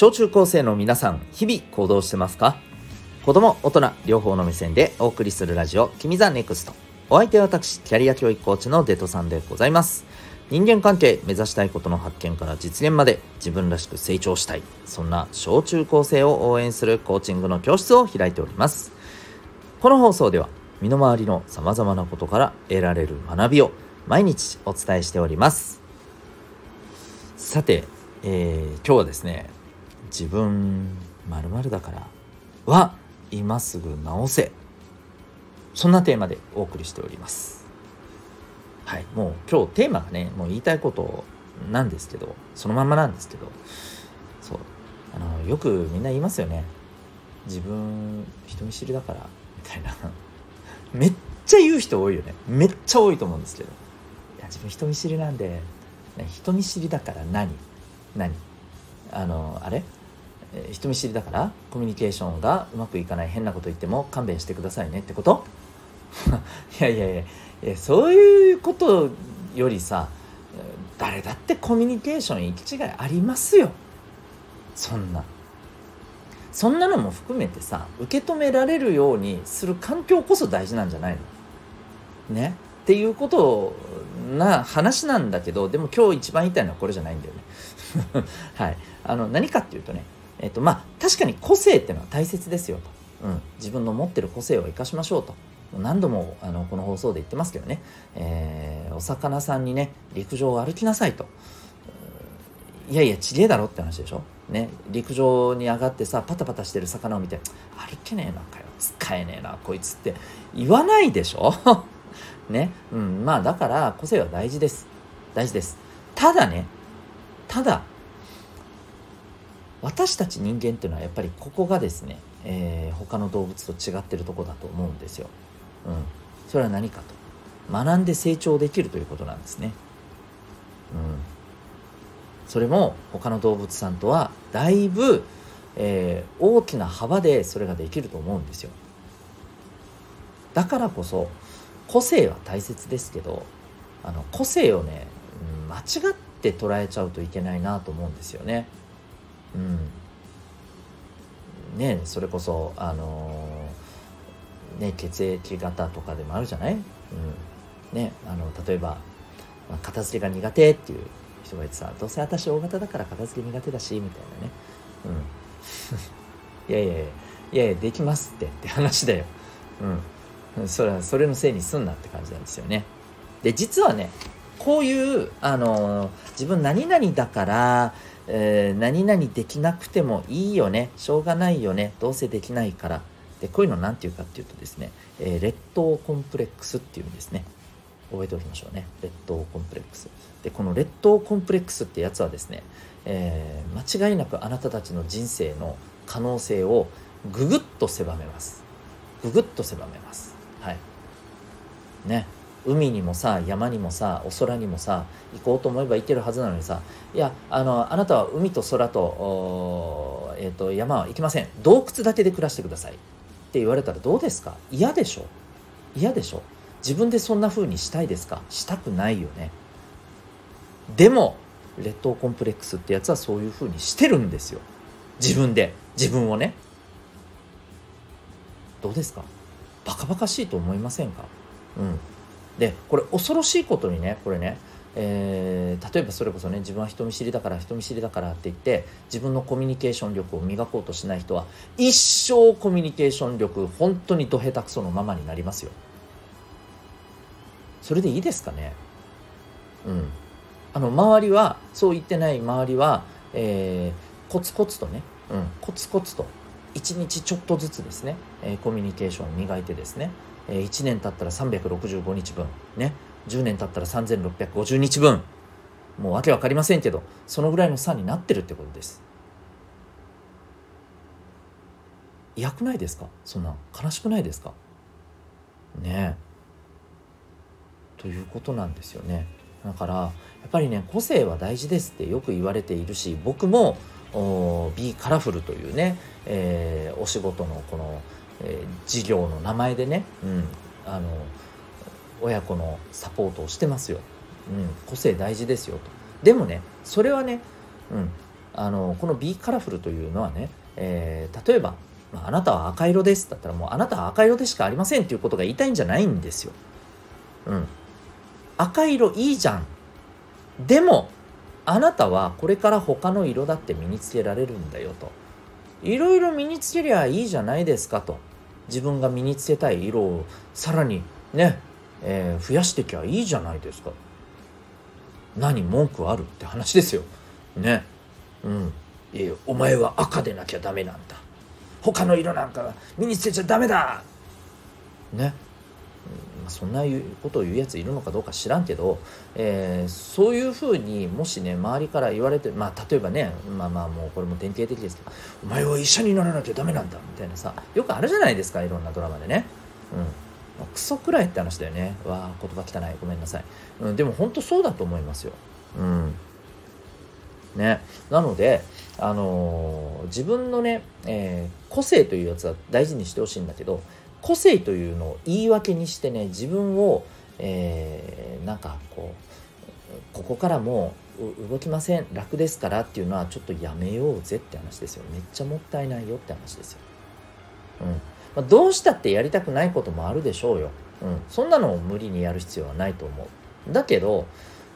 小中高生の皆さん日々行動してますか？子供大人両方の目線でお送りするラジオ「君ザネクスト。お相手は私キャリア教育コーチのデトさんでございます。人間関係目指したいことの発見から実現まで自分らしく成長したい。そんな小中高生を応援するコーチングの教室を開いております。この放送では身の回りのさまざまなことから得られる学びを毎日お伝えしております。さて、えー、今日はですね自分まるだからは今すぐ直せ。そんなテーマでお送りしております。はいもう今日テーマがねもう言いたいことなんですけどそのまんまなんですけど。そうあのよくみんな言いますよね。自分人見知りだからみたいな。めっちゃ言う人多いよね。めっちゃ多いと思うんですけど。いや自分人見知りなんで人見知りだから何？何？あのあれ？人見知りだからコミュニケーションがうまくいかない変なこと言っても勘弁してくださいねってこと？いやいやいやいやそういうことよりさ誰だってコミュニケーション行き違いありますよ。そんな。そんなのも含めてさ受け止められるようにする環境こそ大事なんじゃないの？ね？っていうことな話なんだけどでも今日一番言いたいのはこれじゃないんだよね。はい。あの何かっていうとねえっとまあ確かに個性っていうのは大切ですよと、うん、自分の持ってる個性を生かしましょうと。何度もあのこの放送で言ってますけどね、えー、お魚さんにね陸上を歩きなさいと。いやいやちげえだろって話でしょ。ね。陸上に上がってさパタパタしてる魚を見て歩けねえのかよ。使えねえなこいつって。言わないでしょ。ね。うん。まあだから個性は大事です。大事です。ただね。ただ私たち人間っていうのはやっぱりここがですね、えー、他の動物と違ってるとこだと思うんですよ。うん、それは何かと学んで成長できるということなんですね。うん、それも他の動物さんとはだいぶ、えー、大きな幅でそれができると思うんですよ。だからこそ個性は大切ですけどあの個性をね、うん間違って捉えちゃうといけないなと思うんですよね。うん。ねそれこそあのー、ね血液型とかでもあるじゃない、うん。ね、あの例えば、まあ、片付けが苦手っていう人がいてさどうせ私 O 型だから片付け苦手だしみたいなね。うん。いやいやいやいやいやできますってって話だよ。うん。それはそれのせいにすんなって感じなんですよね。で実はねこういうあのー、自分何々だからえー、何々できなくてもいいよね。しょうがないよね。どうせできないから。でこういうの何て言うかっていうとですね、えー、劣等コンプレックスっていうんですね。覚えておきましょうね。劣等コンプレックス。でこの劣等コンプレックスってやつはですね、えー、間違いなくあなたたちの人生の可能性をぐぐっと狭めます。ぐぐっと狭めます。はい。ね。海にもさ山にもさお空にもさ行こうと思えば行けるはずなのにさいやあのあなたは海と空と,、えーと、山は行きません。洞窟だけで暮らしてください。って言われたらどうですか？嫌でしょ？嫌でしょ？自分でそんな風にしたいですか？したくないよね。でも劣等コンプレックスってやつはそういう風にしてるんですよ。自分で。自分をね。どうですか？バカバカしいと思いませんか？うん。でこれ恐ろしいことにねこれね、えー、例えばそれこそね自分は人見知りだから人見知りだからって言って自分のコミュニケーション力を磨こうとしない人は一生コミュニケーション力本当にど下手くそのままになりますよ。それでいいですかね？うん。あの周りはそう言ってない周りは、えー、コツコツとね、うん、コツコツと1日ちょっとずつですね、えー、コミュニケーションを磨いてですねえ1年経ったら365日分ね。10年経ったら3650日分。もう訳分かりませんけどそのぐらいの差になってるってことです。嫌くないですか？そんな悲しくないですか？ね。ということなんですよね。だからやっぱりね個性は大事ですってよく言われているし僕も「Be Colorful」というね、えー、お仕事のこのえー、事業の名前でね、うん、あの親子のサポートをしてますよ、うん、個性大事ですよとでもねそれはね、うん、あのこの B カラフルというのはね、えー、例えば、まあ、あなたは赤色ですだったらもうあなたは赤色でしかありませんっていうことが言いたいんじゃないんですよ。うん。赤色いいじゃん。でもあなたはこれから他の色だって身につけられるんだよと。いろいろ身につけりゃいいじゃないですかと。自分が身につけたい色をさらにね、えー、増やしてきゃいいじゃないですか。何文句あるって話ですよ。ね。うん。えお前は赤でなきゃダメなんだ。他の色なんか身につけちゃダメだね。そんなことを言うやついるのかどうか知らんけど、えー、そういうふうにもしね周りから言われてまあ例えばねまあまあもうこれも典型的ですけど「お前は医者にならなきゃダメなんだ」みたいなさよくあるじゃないですかいろんなドラマでね。うんクソくらいって話だよね。わあ、言葉汚い。ごめんなさい。うん、でも本当そうだと思いますよ。うん。ね。なので、あのー、自分のね、えー、個性というやつは大事にしてほしいんだけど、個性というのを言い訳にしてね自分を、えー、なんかこうここからもう動きません楽ですからっていうのはちょっとやめようぜって話ですよ。めっちゃもったいないよって話ですよ。うん。まあ、どうしたってやりたくないこともあるでしょうよ。うん、そんなのを無理にやる必要はないと思う。だけど、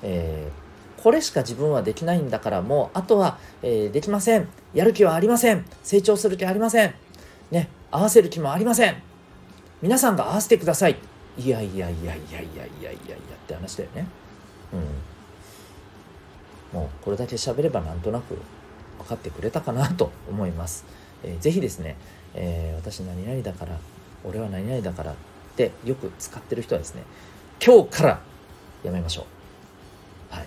えー、これしか自分はできないんだからもうあとは、えー、できません。やる気はありません。成長する気ありません。ね。合わせる気もありません。皆さんが合わせてください。いやいやいやいやいやいやいやいやって話だよね。うん。もうこれだけ喋ればなんとなく分かってくれたかなと思います、えー、ぜひですね、えー、私何々だから俺は何々だからってよく使ってる人はですね今日からやめましょう。はい。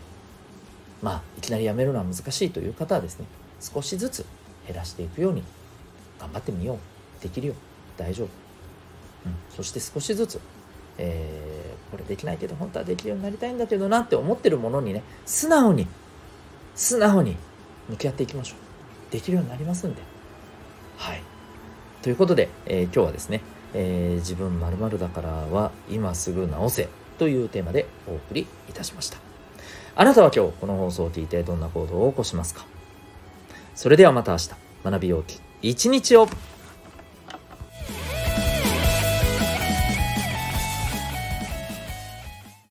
まあいきなりやめるのは難しいという方はですね少しずつ減らしていくように頑張ってみよう。できるよ。大丈夫、そして少しずつ、えー、これできないけど本当はできるようになりたいんだけどなって思ってるものにね素直に素直に向き合っていきましょう。できるようになりますんで。はい。ということで、えー、今日はですね、えー、自分まるだからは今すぐ直せというテーマでお送りいたしました。あなたは今日この放送を聞いてどんな行動を起こしますか？それではまた明日。学びようき一日を。